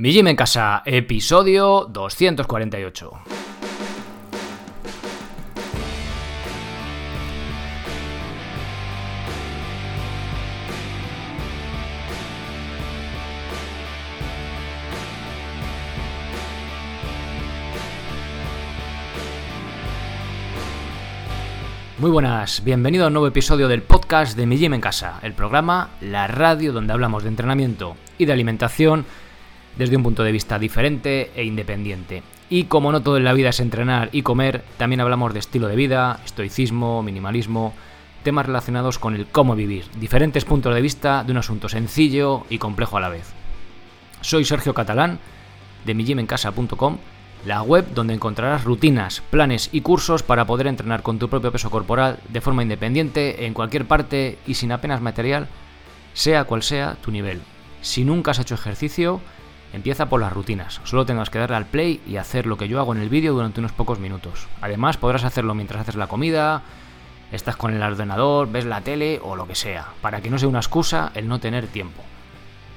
Mi Gym en Casa, episodio 248. Muy buenas, bienvenido a un nuevo episodio del podcast de Mi Gym en Casa, el programa, la radio donde hablamos de entrenamiento y de alimentación desde un punto de vista diferente e independiente. Y como no todo en la vida es entrenar y comer, también hablamos de estilo de vida, estoicismo, minimalismo, temas relacionados con el cómo vivir, diferentes puntos de vista de un asunto sencillo y complejo a la vez. Soy Sergio Catalán, de mijimencasa.com, la web donde encontrarás rutinas, planes y cursos para poder entrenar con tu propio peso corporal de forma independiente, en cualquier parte y sin apenas material, sea cual sea tu nivel. Si nunca has hecho ejercicio, Empieza por las rutinas, solo tengas que darle al play y hacer lo que yo hago en el vídeo durante unos pocos minutos. Además podrás hacerlo mientras haces la comida, estás con el ordenador, ves la tele o lo que sea, para que no sea una excusa el no tener tiempo.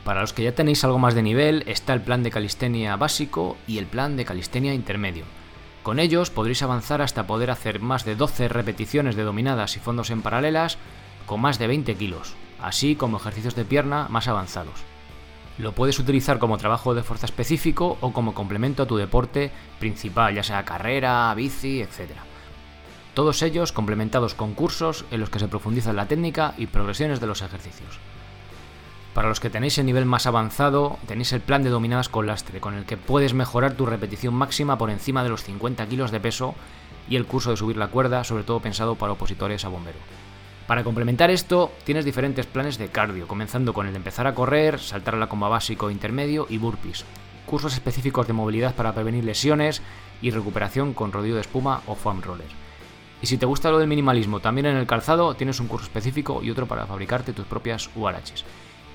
Para los que ya tenéis algo más de nivel está el plan de calistenia básico y el plan de calistenia intermedio. Con ellos podréis avanzar hasta poder hacer más de 12 repeticiones de dominadas y fondos en paralelas con más de 20 kilos, así como ejercicios de pierna más avanzados. Lo puedes utilizar como trabajo de fuerza específico o como complemento a tu deporte principal, ya sea carrera, bici, etc. Todos ellos complementados con cursos en los que se profundiza en la técnica y progresiones de los ejercicios. Para los que tenéis el nivel más avanzado, tenéis el plan de dominadas con lastre, con el que puedes mejorar tu repetición máxima por encima de los 50 kilos de peso y el curso de subir la cuerda, sobre todo pensado para opositores a bombero. Para complementar esto, tienes diferentes planes de cardio, comenzando con el empezar a correr, saltar a la comba básico intermedio y burpees. Cursos específicos de movilidad para prevenir lesiones y recuperación con rodillo de espuma o foam roller. Y si te gusta lo del minimalismo, también en el calzado tienes un curso específico y otro para fabricarte tus propias URHs.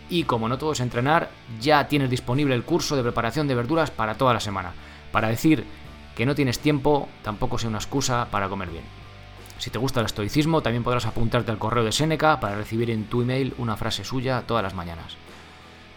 Y como no todo es entrenar, ya tienes disponible el curso de preparación de verduras para toda la semana. Para decir que no tienes tiempo, tampoco sea una excusa para comer bien. Si te gusta el estoicismo, también podrás apuntarte al correo de Seneca para recibir en tu email una frase suya todas las mañanas.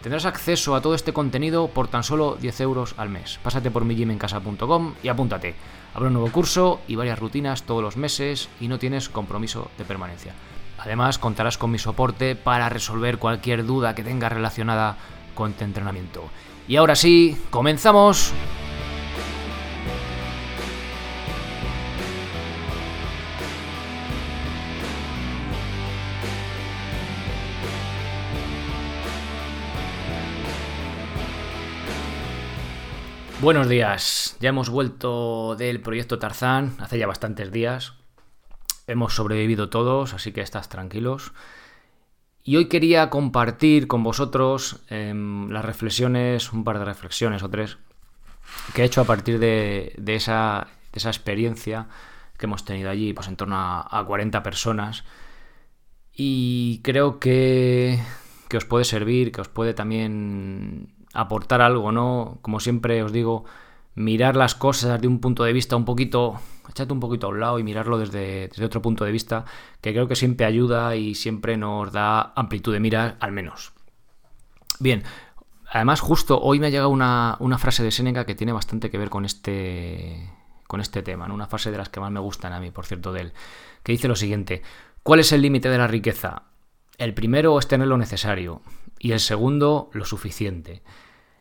Tendrás acceso a todo este contenido por tan solo 10 euros al mes. Pásate por mijimencasa.com y apúntate. Habrá un nuevo curso y varias rutinas todos los meses y no tienes compromiso de permanencia. Además, contarás con mi soporte para resolver cualquier duda que tengas relacionada con tu entrenamiento. Y ahora sí, comenzamos. Buenos días, ya hemos vuelto del proyecto Tarzán hace ya bastantes días. Hemos sobrevivido todos, así que estás tranquilos. Y hoy quería compartir con vosotros em, las reflexiones, un par de reflexiones o tres, que he hecho a partir de, esa, experiencia que hemos tenido allí, pues en torno a, 40 personas. Y creo que, que os puede servir, que os puede también aportar algo, ¿no? Como siempre os digo, mirar las cosas de un punto de vista un poquito, echate un poquito a un lado y mirarlo desde, otro punto de vista, que creo que siempre ayuda y siempre nos da amplitud de mira, al menos. Bien, además justo hoy me ha llegado una, frase de Seneca que tiene bastante que ver con este, con este tema, ¿no? una frase de las que más me gustan a mí, por cierto, de él, que dice lo siguiente, ¿cuál es el límite de la riqueza? El primero es tener lo necesario y el segundo lo suficiente.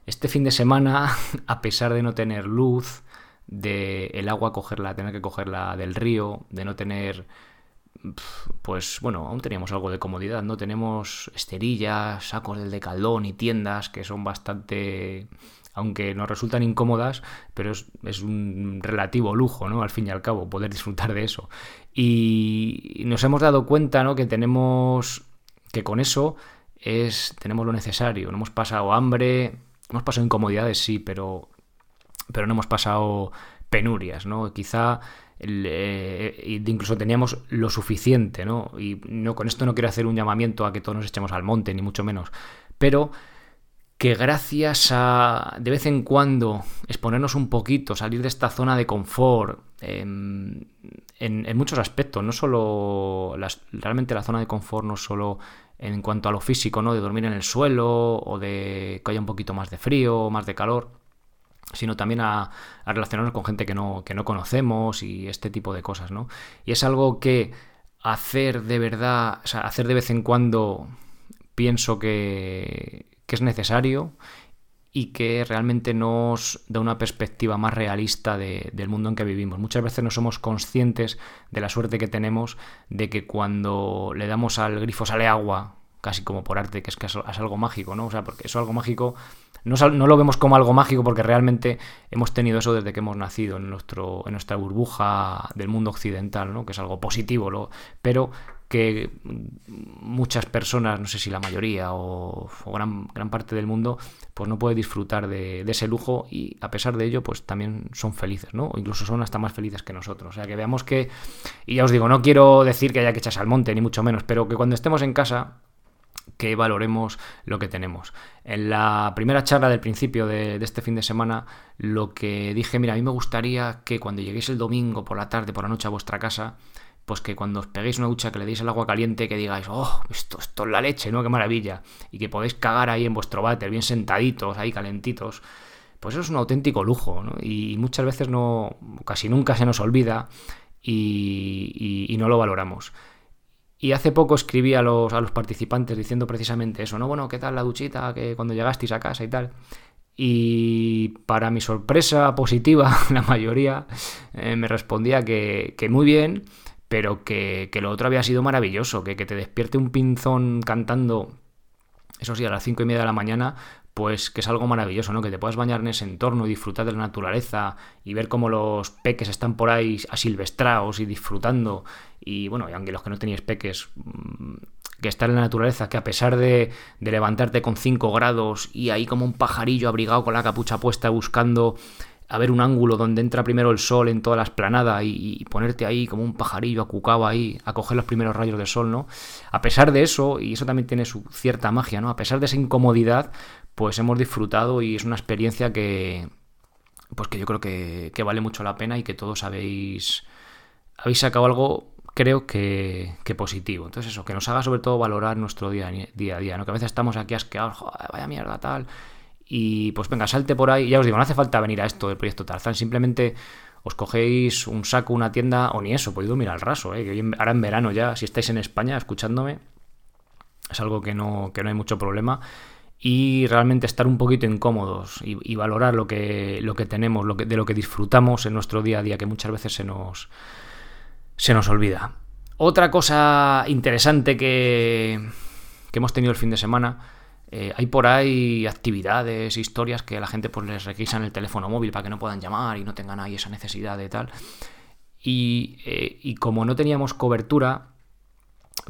Este fin de semana, a pesar de no tener luz, de el agua cogerla, tener que cogerla del río, de no tener pues bueno, aún teníamos algo de comodidad, ¿no? Tenemos esterillas, sacos del decaldón y tiendas que son bastante, aunque nos resultan incómodas, pero es, es, un relativo lujo, ¿no? Al fin y al cabo, poder disfrutar de eso. Y nos hemos dado cuenta, ¿no? Que tenemos que con eso es tenemos lo necesario. No hemos pasado hambre, hemos pasado incomodidades, sí, pero, pero no hemos pasado penurias, ¿no? Quizá eh, incluso teníamos lo suficiente, ¿no? Y no, con esto no quiero hacer un llamamiento a que todos nos echemos al monte, ni mucho menos, pero que gracias a de vez en cuando exponernos un poquito, salir de esta zona de confort, en, muchos aspectos, no solo realmente la zona de confort no solo en cuanto a lo físico, ¿no? De dormir en el suelo o de que haya un poquito más de frío o más de calor, sino también a, relacionarnos con gente que no, que no conocemos y este tipo de cosas, ¿no? Y es algo que hacer de verdad, o sea, hacer de vez en cuando pienso que, que es necesario y que realmente nos da una perspectiva más realista del mundo en que vivimos. Muchas veces no somos conscientes de la suerte que tenemos de que cuando le damos al grifo sale agua, casi como por arte, que es que es algo mágico, ¿no? O sea, porque eso es algo mágico no, lo vemos como algo mágico porque realmente hemos tenido eso desde que hemos nacido en, nuestro, en nuestra burbuja del mundo occidental, ¿no? que es algo positivo, pero que muchas personas, no sé si la mayoría o, gran, gran, parte del mundo, pues no puede disfrutar de, ese lujo y a pesar de ello, pues también son felices, ¿no? O incluso son hasta más felices que nosotros. O sea, que veamos que, y ya os digo, no quiero decir que haya que echarse al monte, ni mucho menos, pero que cuando estemos en casa que valoremos lo que tenemos. En la primera charla del principio de, este fin de semana, lo que dije, mira, a mí me gustaría que cuando lleguéis el domingo por la tarde, por la noche a vuestra casa, pues que cuando os peguéis una ducha, que le deis el agua caliente, que digáis, oh, esto, esto es la leche, ¿no? Qué maravilla. Y que podéis cagar ahí en vuestro váter, bien sentaditos, ahí calentitos. Pues eso es un auténtico lujo, ¿no? Y muchas veces no, casi nunca se nos olvida y no lo valoramos. Y hace poco escribí a los, a los participantes diciendo precisamente eso, ¿no? Bueno, ¿qué tal la duchita que cuando llegasteis a casa y tal? Y para mi sorpresa positiva, la mayoría eh, me respondía que, muy bien, pero que, lo otro había sido maravilloso, que, que te despierte un pinzón cantando, eso sí, a las cinco y media de la mañana, pues que es algo maravilloso, ¿no? Que te puedas bañar en ese entorno y disfrutar de la naturaleza y ver cómo los peques están por ahí asilvestrados y disfrutando. Y bueno, y aunque los que no tenéis peques, mm, que están en la naturaleza, que a pesar de, de levantarte con 5 grados y ahí como un pajarillo abrigado con la capucha puesta buscando a ver un ángulo donde entra primero el sol en toda la esplanada y, ponerte ahí como un pajarillo acucado ahí a coger los primeros rayos del sol, ¿no? A pesar de eso, y eso también tiene su cierta magia, ¿no? A pesar de esa incomodidad, pues hemos disfrutado y es una experiencia que, pues que yo creo que, vale mucho la pena y que todos habéis, habéis sacado algo, creo que, que, positivo. Entonces eso, que nos haga sobre todo valorar nuestro día, día a día, ¿no? Que a veces estamos aquí asqueados, joder, vaya mierda, tal y pues venga, salte por ahí. Ya os digo, no hace falta venir a esto del proyecto Tarzán, simplemente os cogéis un saco, una tienda, o ni eso, podéis dormir al raso, ¿eh? ahora en verano ya, si estáis en España escuchándome, es algo que no, que no hay mucho problema. Y realmente estar un poquito incómodos y, valorar lo que, lo que tenemos, lo que, de lo que disfrutamos en nuestro día a día, que muchas veces se nos, se nos olvida. Otra cosa interesante que, que hemos tenido el fin de semana eh, hay por ahí actividades, historias que a la gente pues les requisan el teléfono móvil para que no puedan llamar y no tengan ahí esa necesidad de tal. Y, eh, como no teníamos cobertura,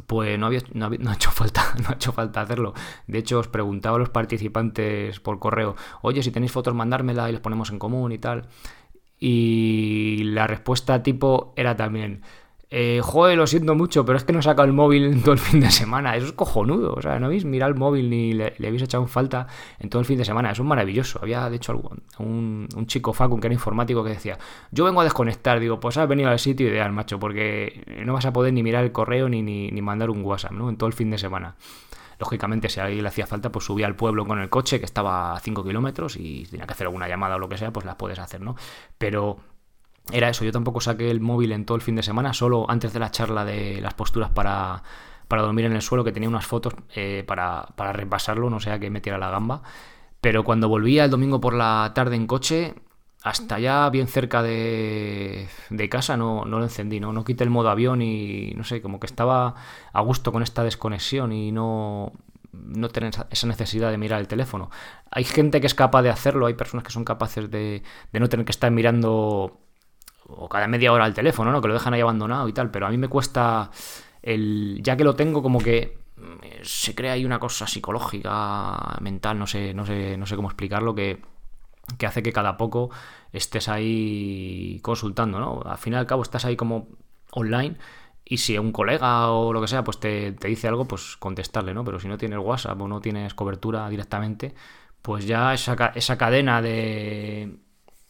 pues no, había, no, ha hecho falta, no ha hecho falta hacerlo. De hecho, os preguntaba a los participantes por correo, oye, si tenéis fotos, mandármela y les ponemos en común y tal. Y la respuesta tipo era también, eh, joder, lo siento mucho, pero es que no he sacado el móvil en todo el fin de semana. Eso es cojonudo. O sea, no habéis mirado el móvil ni le, habéis echado en falta en todo el fin de semana. Eso es maravilloso. Había, de hecho, un, un chico Facun que era informático que decía: Yo vengo a desconectar. Digo, pues has venido al sitio ideal, macho, porque no vas a poder ni mirar el correo ni, ni, ni mandar un WhatsApp, ¿no? En todo el fin de semana. Lógicamente, si a alguien le hacía falta, pues subía al pueblo con el coche, que estaba a 5 kilómetros, y tenía que hacer alguna llamada o lo que sea, pues las puedes hacer, ¿no? Pero era eso, yo tampoco saqué el móvil en todo el fin de semana, solo antes de la charla de las posturas para, para dormir en el suelo, que tenía unas fotos eh, para, para, repasarlo, no sea que metiera la gamba. Pero cuando volvía el domingo por la tarde en coche, hasta ya bien cerca de, de casa no, no, lo encendí, ¿no? no quité el modo avión y no sé, como que estaba a gusto con esta desconexión y no, no tener esa necesidad de mirar el teléfono. Hay gente que es capaz de hacerlo, hay personas que son capaces de, de no tener que estar mirando o cada media hora al teléfono, ¿no? Que lo dejan ahí abandonado y tal, pero a mí me cuesta el ya que lo tengo como que mm, se crea ahí una cosa psicológica, mental, no sé, no sé, no sé cómo explicarlo que que hace que cada poco estés ahí consultando, ¿no? Al fin y al cabo estás ahí como online y si un colega o lo que sea pues te, te dice algo, pues contestarle, ¿no? Pero si no tienes WhatsApp o no tienes cobertura directamente, pues ya esa, esa cadena de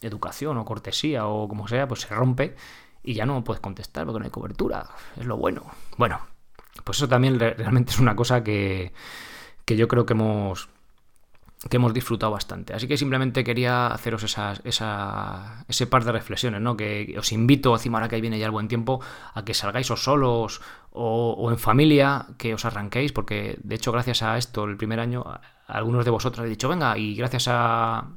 educación o cortesía o como sea, pues se rompe y ya no puedes contestar porque no hay cobertura. Es lo bueno. Bueno, pues eso también realmente es una cosa que, que yo creo que hemos que hemos disfrutado bastante. Así que simplemente quería haceros esas, esa, ese par de reflexiones, ¿no? Que os invito, encima ahora que viene ya el buen tiempo, a que salgáis o solos o, en familia, que os arranquéis, porque de hecho gracias a esto, el primer año, algunos de vosotros habéis dicho, venga, y gracias a,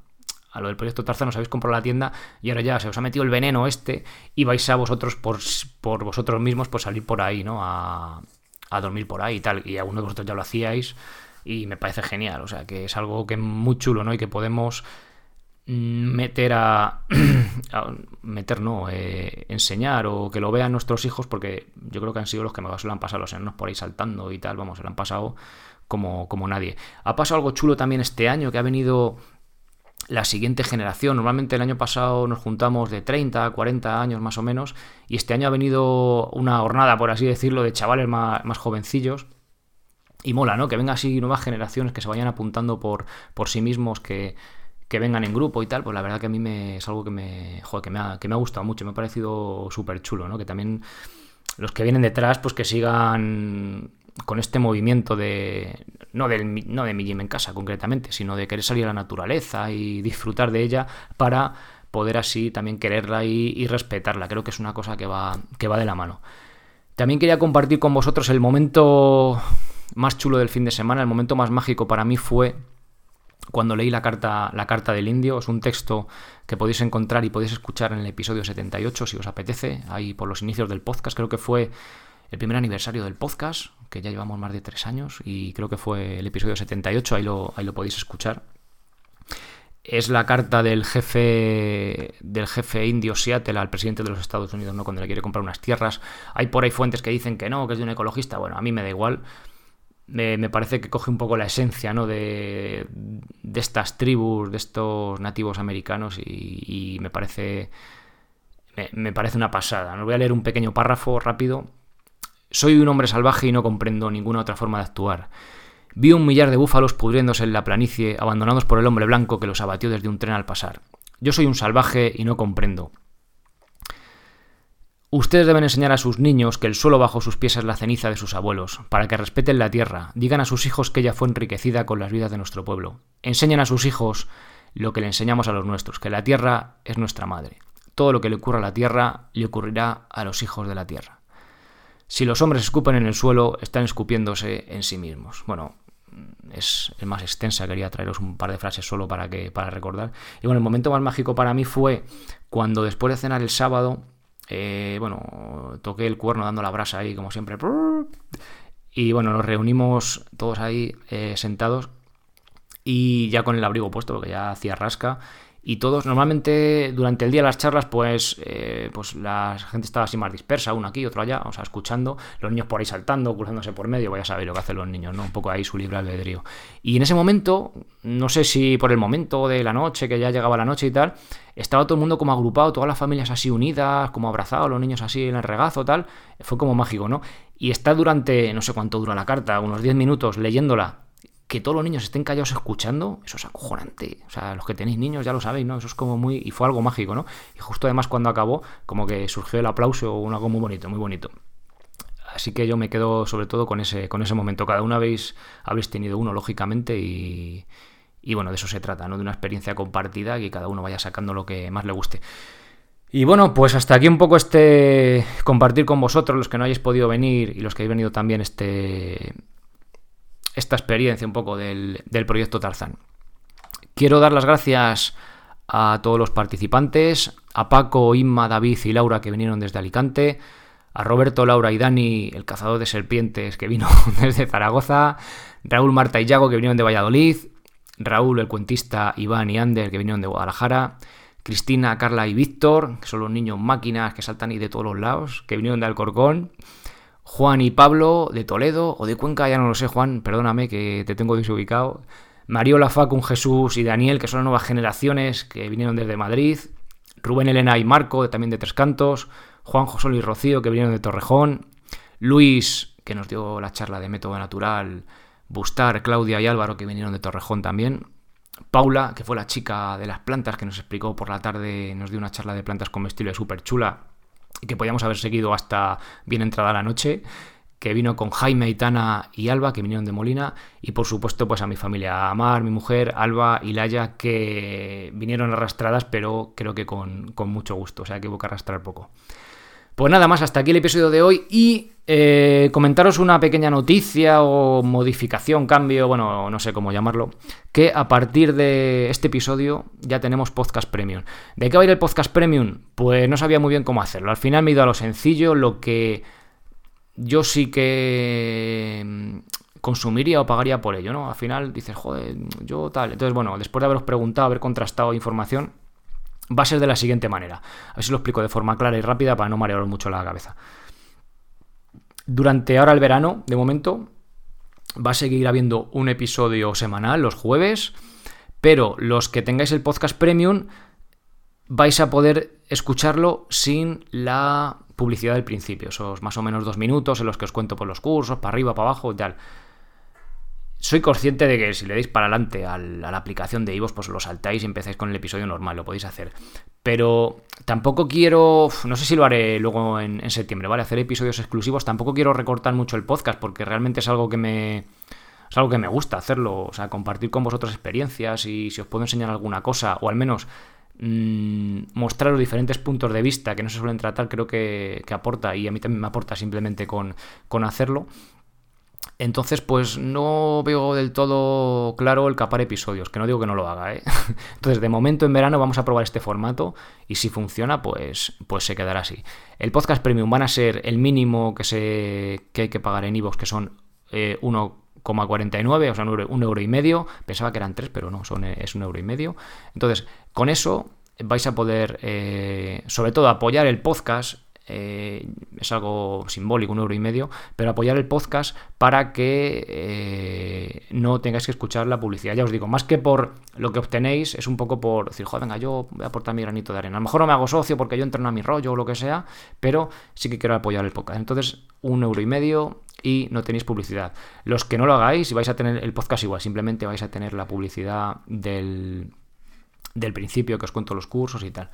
a lo del proyecto Tarzan os habéis comprado la tienda y ahora ya se os ha metido el veneno este y vais a vosotros por, por vosotros mismos por salir por ahí, ¿no? A, a dormir por ahí y tal. Y algunos de vosotros ya lo hacíais y me parece genial. O sea, que es algo que es muy chulo, ¿no? Y que podemos meter a, meter no eh, enseñar o que lo vean nuestros hijos porque yo creo que han sido los que me se lo han pasado los enanos por ahí saltando y tal vamos se lo han pasado como, como nadie ha pasado algo chulo también este año que ha venido la siguiente generación. Normalmente el año pasado nos juntamos de 30 a 40 años más o menos y este año ha venido una jornada, por así decirlo, de chavales más, más jovencillos y mola, ¿no? Que vengan así nuevas generaciones que se vayan apuntando por, por sí mismos, que, vengan en grupo y tal, pues la verdad que a mí me, es algo que me, joder, que me, ha, que me ha gustado mucho, me ha parecido súper chulo, ¿no? Que también los que vienen detrás, pues que sigan con este movimiento de, no, del, no de mi gym en casa concretamente, sino de querer salir a la naturaleza y disfrutar de ella para poder así también quererla y, y respetarla. Creo que es una cosa que va, que va de la mano. También quería compartir con vosotros el momento más chulo del fin de semana, el momento más mágico para mí fue cuando leí la carta, la carta del indio. Es un texto que podéis encontrar y podéis escuchar en el episodio 78 si os apetece, ahí por los inicios del podcast. Creo que fue el primer aniversario del podcast, que ya llevamos más de tres años, y creo que fue el episodio 78, ahí lo, ahí lo podéis escuchar. Es la carta del jefe del jefe indio Seattle al presidente de los Estados Unidos, ¿no? Cuando le quiere comprar unas tierras. Hay por ahí fuentes que dicen que no, que es de un ecologista. Bueno, a mí me da igual me, parece que coge un poco la esencia ¿no? de, de, estas tribus, de estos nativos americanos y, me parece me, parece una pasada. Os voy a leer un pequeño párrafo rápido. Soy un hombre salvaje y no comprendo ninguna otra forma de actuar. Vi un millar de búfalos pudriéndose en la planicie, abandonados por el hombre blanco que los abatió desde un tren al pasar. Yo soy un salvaje y no comprendo. Ustedes deben enseñar a sus niños que el suelo bajo sus pies es la ceniza de sus abuelos, para que respeten la tierra, digan a sus hijos que ella fue enriquecida con las vidas de nuestro pueblo. Enseñen a sus hijos lo que le enseñamos a los nuestros, que la tierra es nuestra madre. Todo lo que le ocurra a la tierra le ocurrirá a los hijos de la tierra. Si los hombres escupen en el suelo, están escupiéndose en sí mismos. Bueno, es, más extensa, quería traeros un par de frases solo para, que, para recordar. Y bueno, el momento más mágico para mí fue cuando después de cenar el sábado eh, bueno, toqué el cuerno dando la brasa ahí, como siempre. Y bueno, nos reunimos todos ahí eh, sentados y ya con el abrigo puesto, porque ya hacía rasca. Y todos, normalmente durante el día las charlas, pues, eh, pues la gente estaba así más dispersa, uno aquí, otro allá, o sea, escuchando, los niños por ahí saltando, cruzándose por medio, vaya a saber lo que hacen los niños, ¿no? Un poco ahí su libre albedrío. Y en ese momento, no sé si por el momento de la noche, que ya llegaba la noche y tal, estaba todo el mundo como agrupado, todas las familias así unidas, como abrazados, los niños así en el regazo, tal, fue como mágico, ¿no? Y está durante, no sé cuánto dura la carta, unos 10 minutos leyéndola que todos los niños estén callados escuchando, eso es acojonante. O sea, los que tenéis niños ya lo sabéis, ¿no? Eso es como muy. Y fue algo mágico, ¿no? Y justo además cuando acabó, como que surgió el aplauso o algo muy bonito, muy bonito. Así que yo me quedo sobre todo con ese, con ese momento. Cada uno habéis, habéis tenido uno, lógicamente, y, y bueno, de eso se trata, ¿no? De una experiencia compartida que cada uno vaya sacando lo que más le guste. Y bueno, pues hasta aquí un poco este compartir con vosotros, los que no hayáis podido venir y los que habéis venido también este, esta experiencia un poco del, proyecto Tarzán. Quiero dar las gracias a todos los participantes, a Paco, Inma, David y Laura que vinieron desde Alicante, a Roberto, Laura y Dani, el cazador de serpientes que vino desde Zaragoza, Raúl, Marta y Yago que vinieron de Valladolid, Raúl, el cuentista, Iván y Ander que vinieron de Guadalajara, Cristina, Carla y Víctor, que son los niños máquinas que saltan y de todos los lados, que vinieron de Alcorcón, Juan y Pablo de Toledo o de Cuenca, ya no lo sé, Juan, perdóname que te tengo desubicado. Mariola, Facun, Jesús y Daniel, que son las nuevas generaciones que vinieron desde Madrid. Rubén, Elena y Marco, también de Tres Cantos. Juan, José y Rocío, que vinieron de Torrejón. Luis, que nos dio la charla de método natural. Bustar, Claudia y Álvaro, que vinieron de Torrejón también. Paula, que fue la chica de las plantas, que nos explicó por la tarde, nos dio una charla de plantas comestibles súper chula que podíamos haber seguido hasta bien entrada la noche, que vino con Jaime, Aitana y Alba, que vinieron de Molina, y por supuesto pues a mi familia, a Mar, mi mujer, Alba y Laia, que vinieron arrastradas, pero creo que con, mucho gusto, o sea que hubo que arrastrar poco. Pues nada más, hasta aquí el episodio de hoy y eh, comentaros una pequeña noticia o modificación, cambio, bueno, no sé cómo llamarlo, que a partir de este episodio ya tenemos podcast premium. ¿De qué va a ir el podcast premium? Pues no sabía muy bien cómo hacerlo. Al final me he ido a lo sencillo, lo que yo sí que mm, consumiría o pagaría por ello, ¿no? Al final dices, joder, yo tal. Entonces, bueno, después de haberos preguntado, haber contrastado información, va a ser de la siguiente manera. A ver si lo explico de forma clara y rápida para no marearos mucho la cabeza. Durante ahora el verano, de momento, va a seguir habiendo un episodio semanal los jueves, pero los que tengáis el podcast premium vais a poder escucharlo sin la publicidad del principio, esos más o menos dos minutos en los que os cuento por los cursos, para arriba, para abajo y tal. Soy consciente de que si le dais para adelante a la aplicación de Ivos, pues lo saltáis y empezáis con el episodio normal, lo podéis hacer. Pero tampoco quiero, no sé si lo haré luego en, en septiembre, ¿vale? Hacer episodios exclusivos, tampoco quiero recortar mucho el podcast porque realmente es algo que me... Es algo que me gusta hacerlo, o sea, compartir con vosotros experiencias y si os puedo enseñar alguna cosa, o al menos Mm, mostrar los diferentes puntos de vista que no se suelen tratar, creo que, aporta y a mí también me aporta simplemente con, hacerlo. Entonces, pues no veo del todo claro el capar episodios, que no digo que no lo haga, ¿eh? Entonces, de momento en verano vamos a probar este formato y si funciona, pues, pues se quedará así. El podcast premium van a ser el mínimo que, se, que hay que pagar en iVoox, que son eh, 1,49, o sea, un euro, y medio. Pensaba que eran tres, pero no, son, es un euro y medio. Entonces, con eso vais a poder, eh, sobre todo, apoyar el podcast. Eh, es algo simbólico, un euro y medio, pero apoyar el podcast para que eh, no tengáis que escuchar la publicidad. Ya os digo, más que por lo que obtenéis, es un poco por decir, joder, venga, yo voy a aportar mi granito de arena. A lo mejor no me hago socio porque yo entreno a mi rollo o lo que sea, pero sí que quiero apoyar el podcast. Entonces, un euro y medio y no tenéis publicidad. Los que no lo hagáis, vais a tener el podcast igual, simplemente vais a tener la publicidad del, del principio que os cuento los cursos y tal.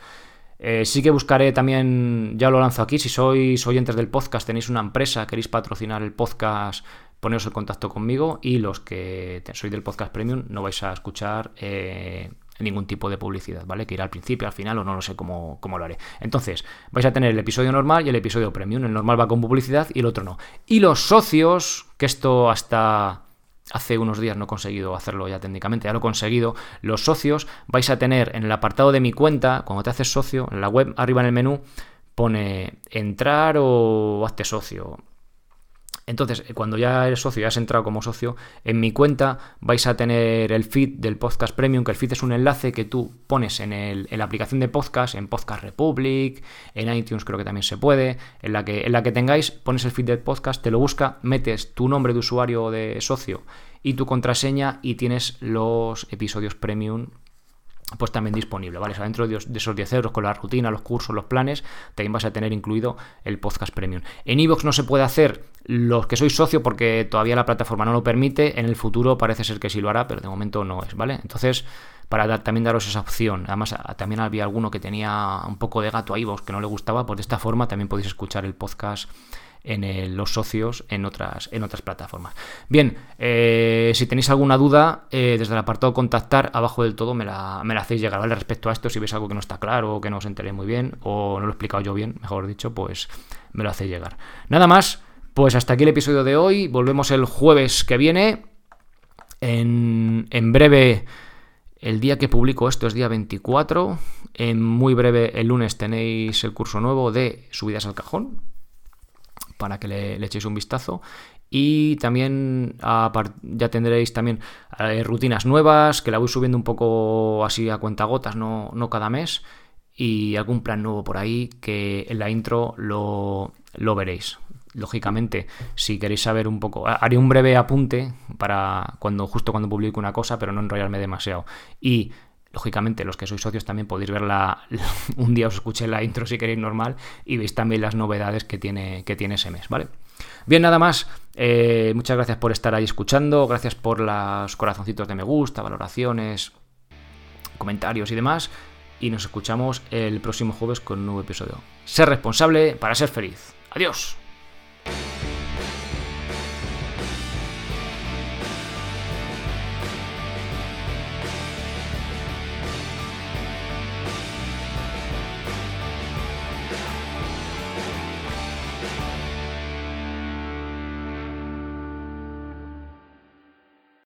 Eh, sí que buscaré también, ya lo lanzo aquí, si sois oyentes del podcast, tenéis una empresa, queréis patrocinar el podcast, poneros en contacto conmigo y los que sois del podcast premium no vais a escuchar eh, ningún tipo de publicidad, ¿vale? Que irá al principio, al final o no lo sé cómo, cómo, lo haré. Entonces, vais a tener el episodio normal y el episodio premium. El normal va con publicidad y el otro no. Y los socios, que esto hasta hace unos días no he conseguido hacerlo ya técnicamente, ya lo he conseguido, los socios vais a tener en el apartado de mi cuenta, cuando te haces socio, en la web, arriba en el menú, pone entrar o hazte socio. Entonces, eh, cuando ya eres socio, ya has entrado como socio, en mi cuenta vais a tener el feed del podcast premium, que el feed es un enlace que tú pones en, la aplicación de podcast, en Podcast Republic, en iTunes creo que también se puede, en la que, en la que tengáis, pones el feed del podcast, te lo busca, metes tu nombre de usuario de socio y tu contraseña y tienes los episodios premium pues también disponible, ¿vale? O sea, dentro de, esos 10 euros con la rutina, los cursos, los planes, también vas a tener incluido el podcast premium. En iVoox no se puede hacer los que sois socio porque todavía la plataforma no lo permite, en el futuro parece ser que sí lo hará, pero de momento no es, ¿vale? Entonces, para también daros esa opción, además también había alguno que tenía un poco de gato a iVoox que no le gustaba, pues de esta forma también podéis escuchar el podcast en los socios en otras, en otras plataformas. Bien, eh, si tenéis alguna duda, eh, desde el apartado contactar, abajo del todo me la, me la hacéis llegar, ¿vale? Respecto a esto, si veis algo que no está claro o que no os enteré muy bien o no lo he explicado yo bien, mejor dicho, pues me lo hacéis llegar. Nada más, pues hasta aquí el episodio de hoy. Volvemos el jueves que viene. En, en breve... El día que publico esto es día 24. En muy breve, el lunes, tenéis el curso nuevo de subidas al cajón para que le, echéis un vistazo. Y también ya tendréis también eh, rutinas nuevas, que la voy subiendo un poco así a cuentagotas, no, no cada mes. Y algún plan nuevo por ahí que en la intro lo, lo veréis lógicamente, si queréis saber un poco, haré un breve apunte para cuando justo cuando publique una cosa, pero no enrollarme demasiado. Y Lógicamente, los que sois socios también podéis verla. Un día os escuché la intro si queréis normal y veis también las novedades que tiene, que tiene ese mes, ¿vale? Bien, nada más. Eh, muchas gracias por estar ahí escuchando. Gracias por los corazoncitos de me gusta, valoraciones, comentarios y demás. Y nos escuchamos el próximo jueves con un nuevo episodio. Ser responsable para ser feliz. Adiós.